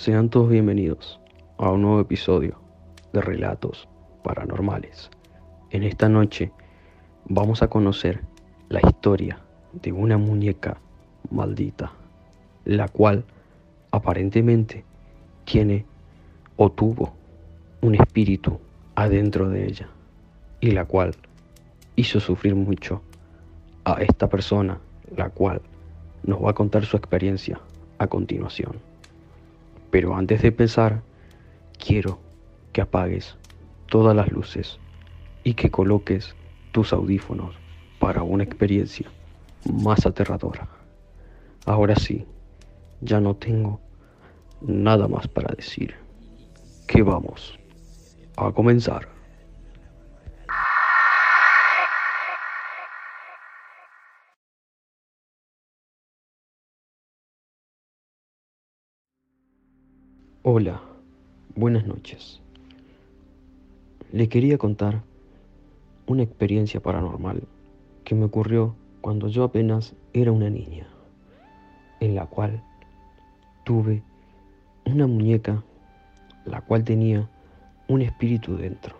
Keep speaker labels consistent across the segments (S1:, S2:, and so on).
S1: Sean todos bienvenidos a un nuevo episodio de Relatos Paranormales. En esta noche vamos a conocer la historia de una muñeca maldita, la cual aparentemente tiene o tuvo un espíritu adentro de ella y la cual hizo sufrir mucho a esta persona, la cual nos va a contar su experiencia a continuación. Pero antes de empezar, quiero que apagues todas las luces y que coloques tus audífonos para una experiencia más aterradora. Ahora sí, ya no tengo nada más para decir. Que vamos a comenzar. Hola, buenas noches. Le quería contar una experiencia paranormal que me ocurrió cuando yo apenas era una niña, en la cual tuve una muñeca la cual tenía un espíritu dentro.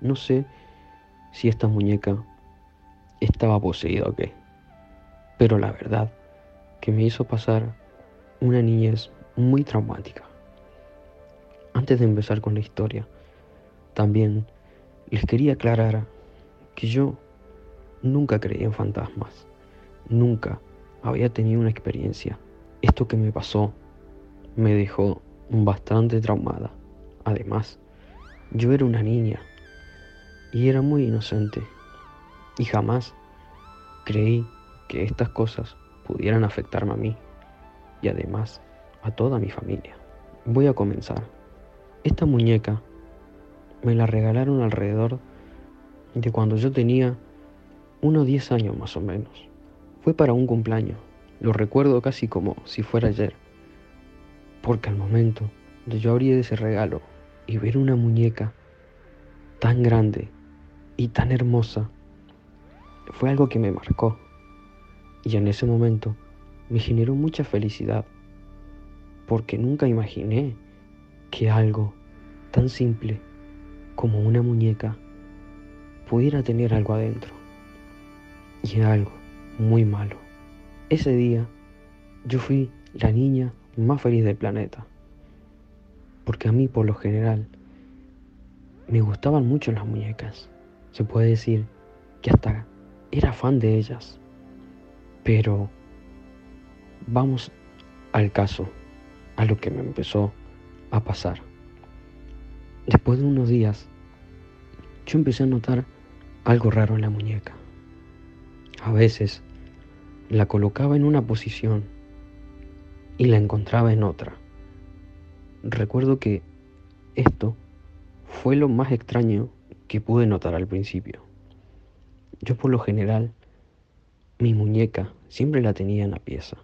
S1: No sé si esta muñeca estaba poseída o qué, pero la verdad que me hizo pasar una niñez muy traumática. Antes de empezar con la historia, también les quería aclarar que yo nunca creí en fantasmas, nunca había tenido una experiencia. Esto que me pasó me dejó bastante traumada. Además, yo era una niña y era muy inocente y jamás creí que estas cosas pudieran afectarme a mí y además a toda mi familia. Voy a comenzar. Esta muñeca me la regalaron alrededor de cuando yo tenía unos 10 años más o menos. Fue para un cumpleaños. Lo recuerdo casi como si fuera ayer. Porque al momento de yo abrir ese regalo y ver una muñeca tan grande y tan hermosa, fue algo que me marcó. Y en ese momento me generó mucha felicidad. Porque nunca imaginé que algo tan simple como una muñeca pudiera tener algo adentro. Y algo muy malo. Ese día yo fui la niña más feliz del planeta. Porque a mí por lo general me gustaban mucho las muñecas. Se puede decir que hasta era fan de ellas. Pero vamos al caso, a lo que me empezó a pasar. Después de unos días, yo empecé a notar algo raro en la muñeca. A veces la colocaba en una posición y la encontraba en otra. Recuerdo que esto fue lo más extraño que pude notar al principio. Yo por lo general, mi muñeca siempre la tenía en la pieza.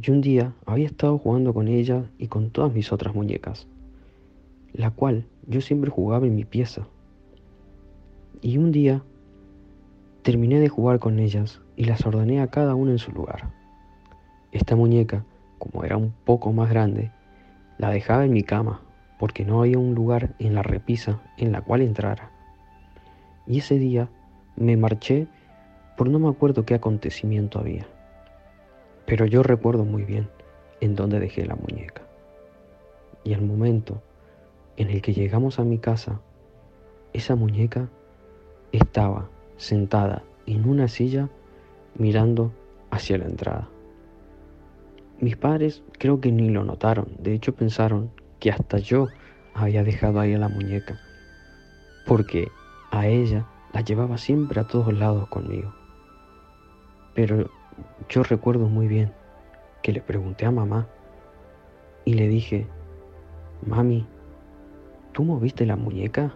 S1: Y un día había estado jugando con ella y con todas mis otras muñecas la cual yo siempre jugaba en mi pieza. Y un día terminé de jugar con ellas y las ordené a cada una en su lugar. Esta muñeca, como era un poco más grande, la dejaba en mi cama porque no había un lugar en la repisa en la cual entrara. Y ese día me marché por no me acuerdo qué acontecimiento había. Pero yo recuerdo muy bien en dónde dejé la muñeca. Y al momento en el que llegamos a mi casa, esa muñeca estaba sentada en una silla mirando hacia la entrada. Mis padres creo que ni lo notaron, de hecho pensaron que hasta yo había dejado ahí a la muñeca, porque a ella la llevaba siempre a todos lados conmigo. Pero yo recuerdo muy bien que le pregunté a mamá y le dije, mami, ¿Tú moviste la muñeca?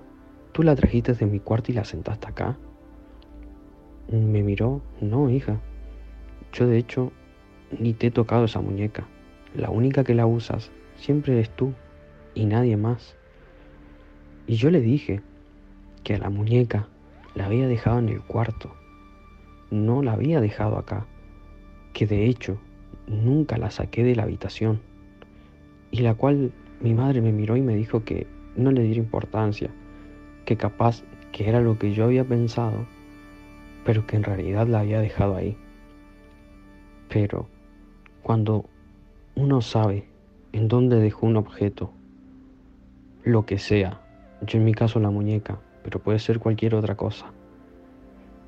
S1: ¿Tú la trajiste de mi cuarto y la sentaste acá? Me miró, no, hija. Yo de hecho ni te he tocado esa muñeca. La única que la usas siempre eres tú y nadie más. Y yo le dije que a la muñeca la había dejado en el cuarto. No la había dejado acá. Que de hecho nunca la saqué de la habitación. y la cual mi madre me miró y me dijo que no le diera importancia, que capaz que era lo que yo había pensado, pero que en realidad la había dejado ahí. Pero cuando uno sabe en dónde dejó un objeto, lo que sea, yo en mi caso la muñeca, pero puede ser cualquier otra cosa,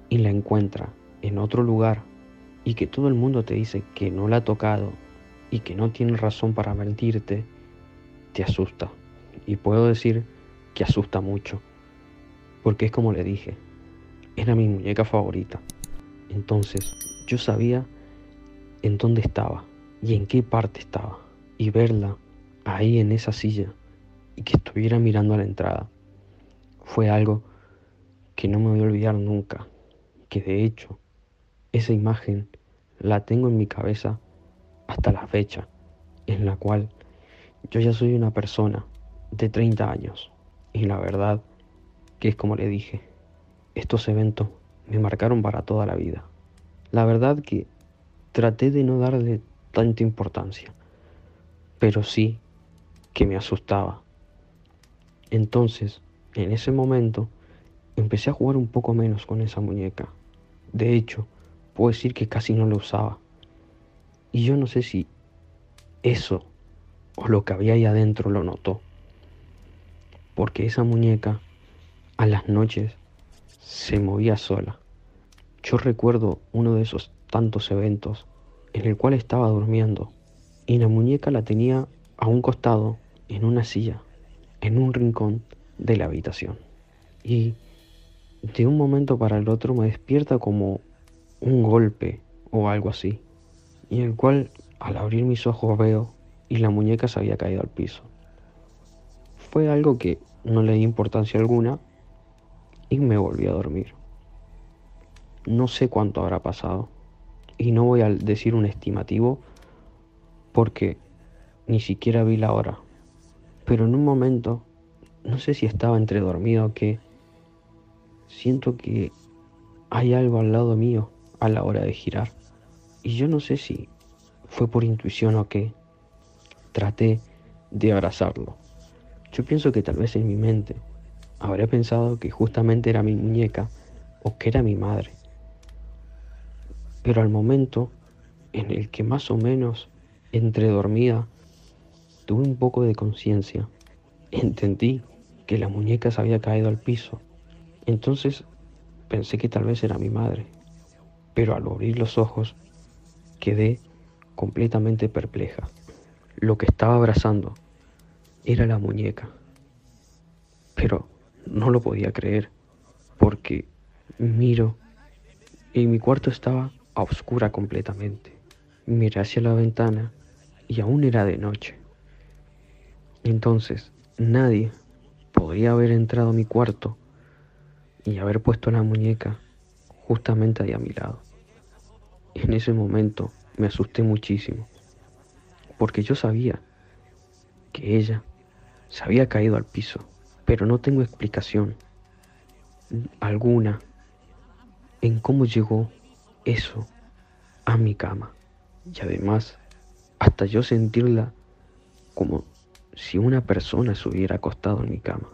S1: y la encuentra en otro lugar y que todo el mundo te dice que no la ha tocado y que no tiene razón para mentirte, te asusta. Y puedo decir que asusta mucho, porque es como le dije, era mi muñeca favorita. Entonces yo sabía en dónde estaba y en qué parte estaba. Y verla ahí en esa silla y que estuviera mirando a la entrada fue algo que no me voy a olvidar nunca. Que de hecho, esa imagen la tengo en mi cabeza hasta la fecha en la cual yo ya soy una persona de 30 años. Y la verdad que es como le dije, estos eventos me marcaron para toda la vida. La verdad que traté de no darle tanta importancia, pero sí que me asustaba. Entonces, en ese momento, empecé a jugar un poco menos con esa muñeca. De hecho, puedo decir que casi no la usaba. Y yo no sé si eso o lo que había ahí adentro lo notó. Porque esa muñeca a las noches se movía sola. Yo recuerdo uno de esos tantos eventos en el cual estaba durmiendo y la muñeca la tenía a un costado en una silla, en un rincón de la habitación. Y de un momento para el otro me despierta como un golpe o algo así, y el cual al abrir mis ojos veo y la muñeca se había caído al piso. Fue algo que no le di importancia alguna y me volví a dormir. No sé cuánto habrá pasado y no voy a decir un estimativo porque ni siquiera vi la hora. Pero en un momento, no sé si estaba entre dormido o qué, siento que hay algo al lado mío a la hora de girar. Y yo no sé si fue por intuición o qué. Traté de abrazarlo. Yo pienso que tal vez en mi mente habría pensado que justamente era mi muñeca o que era mi madre. Pero al momento en el que más o menos entre dormida tuve un poco de conciencia, entendí que la muñeca se había caído al piso. Entonces pensé que tal vez era mi madre. Pero al abrir los ojos quedé completamente perpleja. Lo que estaba abrazando era la muñeca. Pero no lo podía creer porque miro y mi cuarto estaba a oscura completamente. Miré hacia la ventana y aún era de noche. Entonces nadie podría haber entrado a mi cuarto y haber puesto la muñeca justamente ahí a mi lado. En ese momento me asusté muchísimo, porque yo sabía que ella se había caído al piso, pero no tengo explicación alguna en cómo llegó eso a mi cama. Y además, hasta yo sentirla como si una persona se hubiera acostado en mi cama.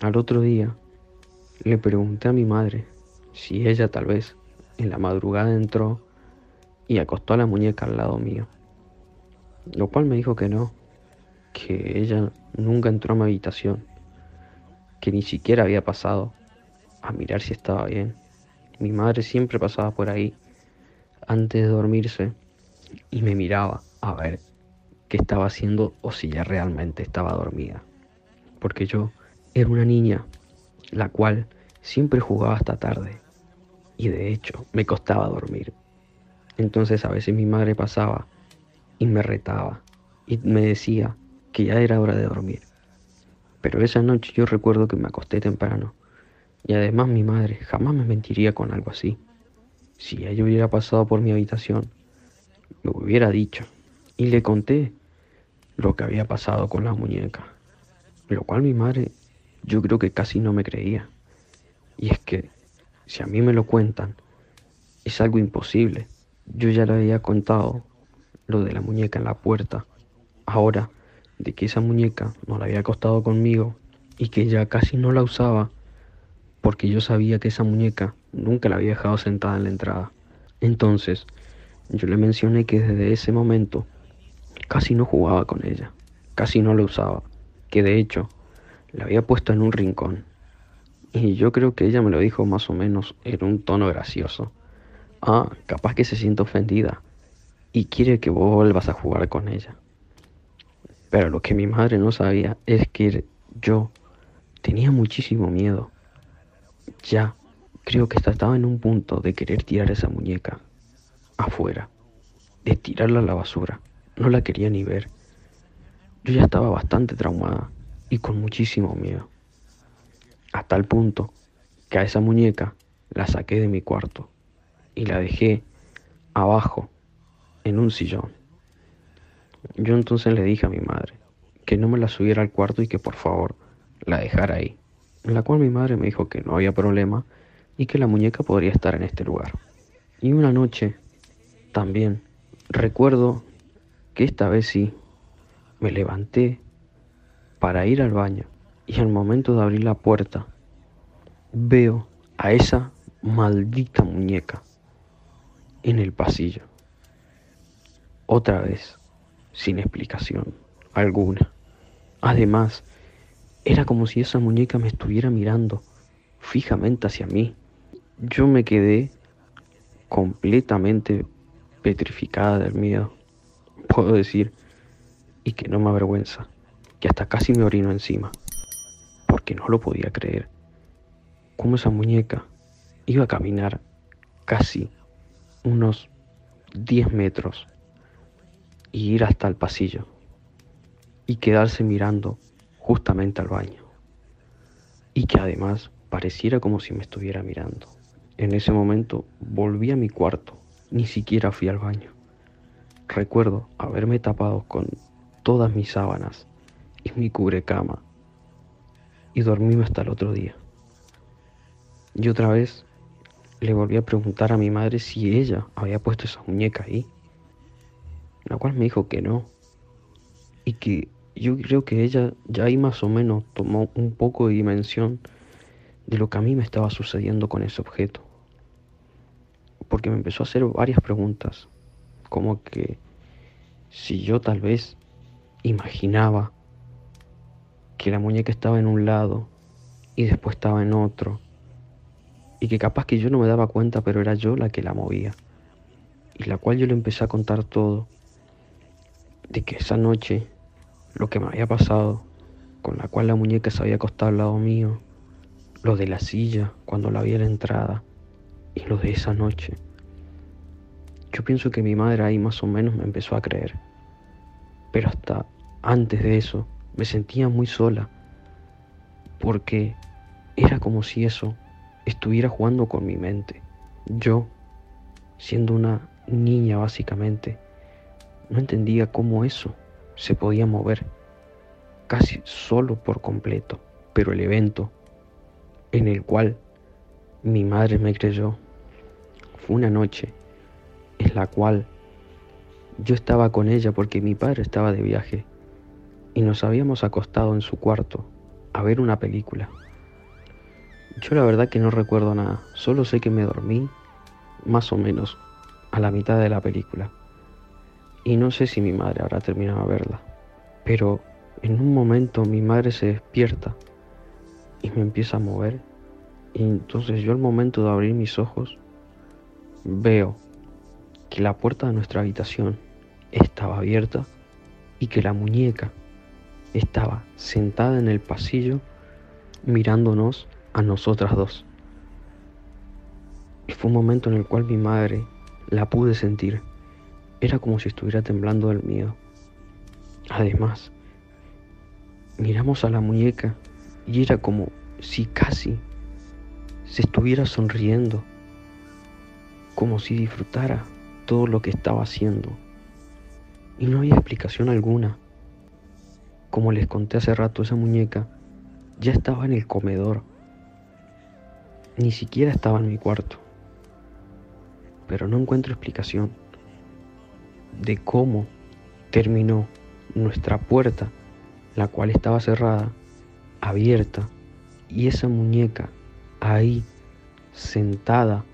S1: Al otro día, le pregunté a mi madre si ella tal vez en la madrugada entró y acostó a la muñeca al lado mío. Lo cual me dijo que no, que ella nunca entró a mi habitación, que ni siquiera había pasado a mirar si estaba bien. Mi madre siempre pasaba por ahí antes de dormirse y me miraba a ver qué estaba haciendo o si ya realmente estaba dormida. Porque yo era una niña la cual siempre jugaba hasta tarde y de hecho me costaba dormir. Entonces a veces mi madre pasaba y me retaba y me decía que ya era hora de dormir. Pero esa noche yo recuerdo que me acosté temprano y además mi madre jamás me mentiría con algo así. Si ella hubiera pasado por mi habitación, me hubiera dicho y le conté lo que había pasado con la muñeca, lo cual mi madre yo creo que casi no me creía. Y es que si a mí me lo cuentan, es algo imposible. Yo ya le había contado lo de la muñeca en la puerta ahora de que esa muñeca no la había acostado conmigo y que ya casi no la usaba porque yo sabía que esa muñeca nunca la había dejado sentada en la entrada. Entonces, yo le mencioné que desde ese momento casi no jugaba con ella, casi no la usaba, que de hecho la había puesto en un rincón. Y yo creo que ella me lo dijo más o menos en un tono gracioso. Ah, capaz que se siente ofendida y quiere que vos vuelvas a jugar con ella. Pero lo que mi madre no sabía es que yo tenía muchísimo miedo. Ya, creo que estaba en un punto de querer tirar esa muñeca afuera, de tirarla a la basura. No la quería ni ver. Yo ya estaba bastante traumada y con muchísimo miedo. Hasta el punto que a esa muñeca la saqué de mi cuarto y la dejé abajo en un sillón. Yo entonces le dije a mi madre que no me la subiera al cuarto y que por favor la dejara ahí. En la cual mi madre me dijo que no había problema y que la muñeca podría estar en este lugar. Y una noche también recuerdo que esta vez sí me levanté para ir al baño y al momento de abrir la puerta veo a esa maldita muñeca en el pasillo. Otra vez, sin explicación alguna. Además, era como si esa muñeca me estuviera mirando fijamente hacia mí. Yo me quedé completamente petrificada del miedo, puedo decir, y que no me avergüenza, que hasta casi me orino encima, porque no lo podía creer. Como esa muñeca iba a caminar casi unos 10 metros y ir hasta el pasillo y quedarse mirando justamente al baño y que además pareciera como si me estuviera mirando. En ese momento volví a mi cuarto, ni siquiera fui al baño. Recuerdo haberme tapado con todas mis sábanas y mi cubrecama y dormirme hasta el otro día. Y otra vez le volví a preguntar a mi madre si ella había puesto esa muñeca ahí, la cual me dijo que no, y que yo creo que ella ya ahí más o menos tomó un poco de dimensión de lo que a mí me estaba sucediendo con ese objeto, porque me empezó a hacer varias preguntas, como que si yo tal vez imaginaba que la muñeca estaba en un lado y después estaba en otro, y que capaz que yo no me daba cuenta, pero era yo la que la movía. Y la cual yo le empecé a contar todo, de que esa noche lo que me había pasado, con la cual la muñeca se había acostado al lado mío, lo de la silla cuando la vi a la entrada y lo de esa noche. Yo pienso que mi madre ahí más o menos me empezó a creer, pero hasta antes de eso me sentía muy sola, porque era como si eso estuviera jugando con mi mente. Yo, siendo una niña básicamente, no entendía cómo eso se podía mover casi solo por completo, pero el evento en el cual mi madre me creyó fue una noche en la cual yo estaba con ella porque mi padre estaba de viaje y nos habíamos acostado en su cuarto a ver una película. Yo la verdad que no recuerdo nada, solo sé que me dormí más o menos a la mitad de la película. Y no sé si mi madre habrá terminado de verla, pero en un momento mi madre se despierta y me empieza a mover. Y entonces yo al momento de abrir mis ojos veo que la puerta de nuestra habitación estaba abierta y que la muñeca estaba sentada en el pasillo mirándonos a nosotras dos. Y fue un momento en el cual mi madre la pude sentir. Era como si estuviera temblando del miedo. Además, miramos a la muñeca y era como si casi se estuviera sonriendo, como si disfrutara todo lo que estaba haciendo. Y no había explicación alguna. Como les conté hace rato, esa muñeca ya estaba en el comedor ni siquiera estaba en mi cuarto. Pero no encuentro explicación de cómo terminó nuestra puerta, la cual estaba cerrada, abierta, y esa muñeca ahí, sentada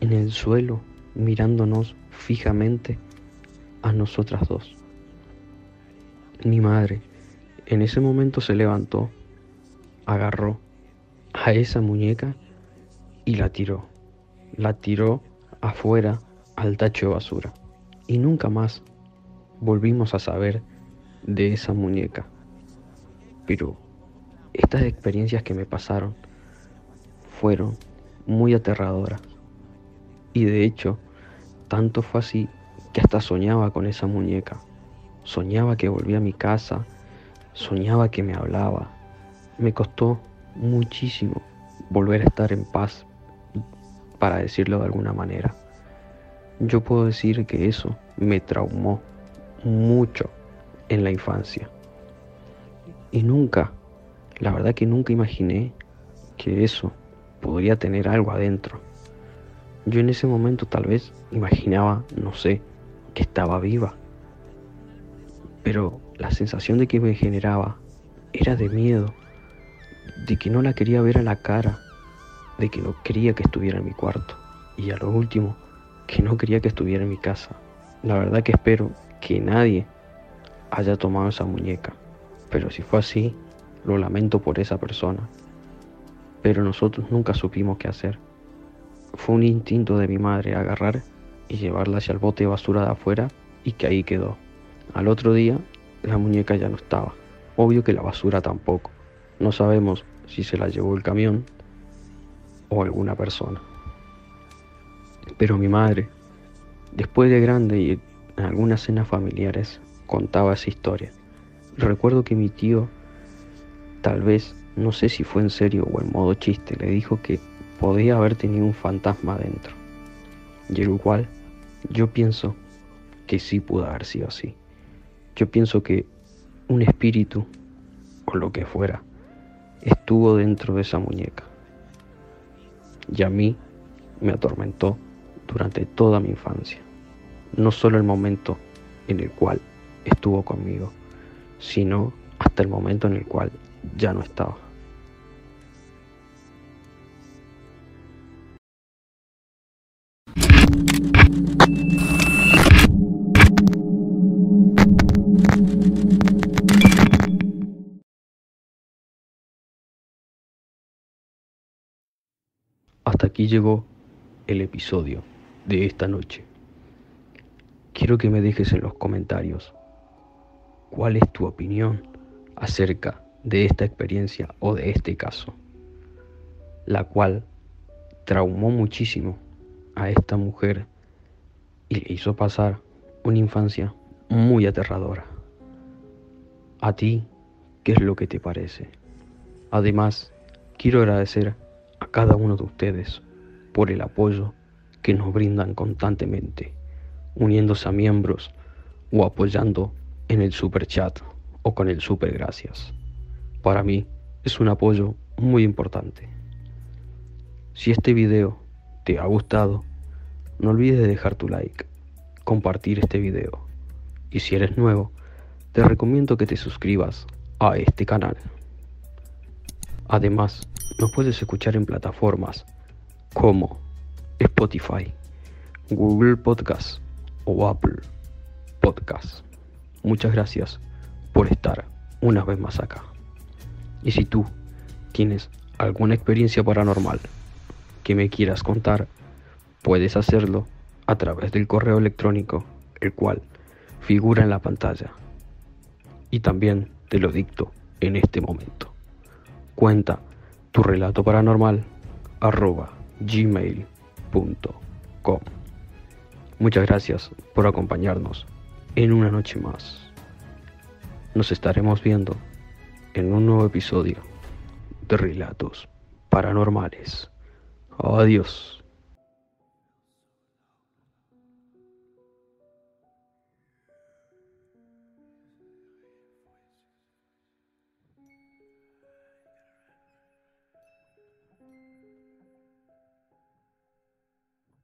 S1: en el suelo, mirándonos fijamente a nosotras dos. Mi madre en ese momento se levantó, agarró a esa muñeca y la tiró. La tiró afuera al tacho de basura. Y nunca más volvimos a saber de esa muñeca. Pero estas experiencias que me pasaron fueron muy aterradoras. Y de hecho, tanto fue así que hasta soñaba con esa muñeca. Soñaba que volvía a mi casa, soñaba que me hablaba. Me costó muchísimo volver a estar en paz, para decirlo de alguna manera. Yo puedo decir que eso me traumó mucho en la infancia. Y nunca, la verdad que nunca imaginé que eso podría tener algo adentro. Yo en ese momento tal vez imaginaba, no sé, que estaba viva. Pero la sensación de que me generaba era de miedo, de que no la quería ver a la cara, de que no quería que estuviera en mi cuarto. Y a lo último, que no quería que estuviera en mi casa. La verdad que espero que nadie haya tomado esa muñeca. Pero si fue así, lo lamento por esa persona. Pero nosotros nunca supimos qué hacer. Fue un instinto de mi madre agarrar y llevarla hacia el bote de basura de afuera y que ahí quedó. Al otro día la muñeca ya no estaba. Obvio que la basura tampoco. No sabemos si se la llevó el camión o alguna persona. Pero mi madre, después de grande y en algunas cenas familiares, contaba esa historia. Recuerdo que mi tío, tal vez, no sé si fue en serio o en modo chiste, le dijo que podía haber tenido un fantasma dentro. Y el cual yo pienso que sí pudo haber sido así. Yo pienso que un espíritu, o lo que fuera, estuvo dentro de esa muñeca. Y a mí me atormentó durante toda mi infancia. No solo el momento en el cual estuvo conmigo, sino hasta el momento en el cual ya no estaba. Hasta aquí llegó el episodio de esta noche. Quiero que me dejes en los comentarios cuál es tu opinión acerca de esta experiencia o de este caso, la cual traumó muchísimo a esta mujer y le hizo pasar una infancia muy aterradora. A ti, ¿qué es lo que te parece? Además, quiero agradecer cada uno de ustedes por el apoyo que nos brindan constantemente, uniéndose a miembros o apoyando en el super chat o con el super gracias. Para mí es un apoyo muy importante. Si este video te ha gustado, no olvides de dejar tu like, compartir este video y si eres nuevo, te recomiendo que te suscribas a este canal. Además, nos puedes escuchar en plataformas como Spotify, Google Podcast o Apple Podcast. Muchas gracias por estar una vez más acá. Y si tú tienes alguna experiencia paranormal que me quieras contar, puedes hacerlo a través del correo electrónico, el cual figura en la pantalla. Y también te lo dicto en este momento. Cuenta tu relato paranormal arroba gmail.com. Muchas gracias por acompañarnos en una noche más. Nos estaremos viendo en un nuevo episodio de Relatos Paranormales. Adiós.